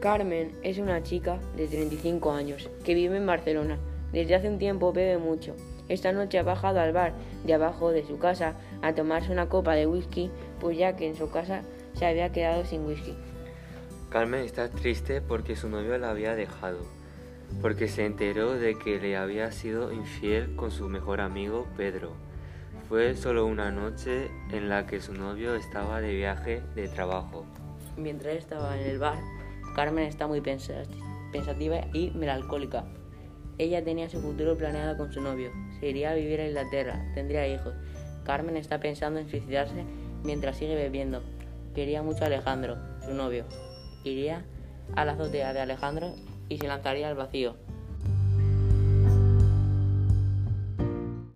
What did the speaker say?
Carmen es una chica de 35 años que vive en Barcelona. Desde hace un tiempo bebe mucho. Esta noche ha bajado al bar de abajo de su casa a tomarse una copa de whisky, pues ya que en su casa se había quedado sin whisky. Carmen está triste porque su novio la había dejado, porque se enteró de que le había sido infiel con su mejor amigo Pedro. Fue solo una noche en la que su novio estaba de viaje de trabajo. Mientras estaba en el bar, Carmen está muy pensativa y melancólica. Ella tenía su futuro planeado con su novio. Se iría a vivir a Inglaterra, tendría hijos. Carmen está pensando en suicidarse mientras sigue bebiendo. Quería mucho a Alejandro, su novio. Iría a la azotea de Alejandro y se lanzaría al vacío.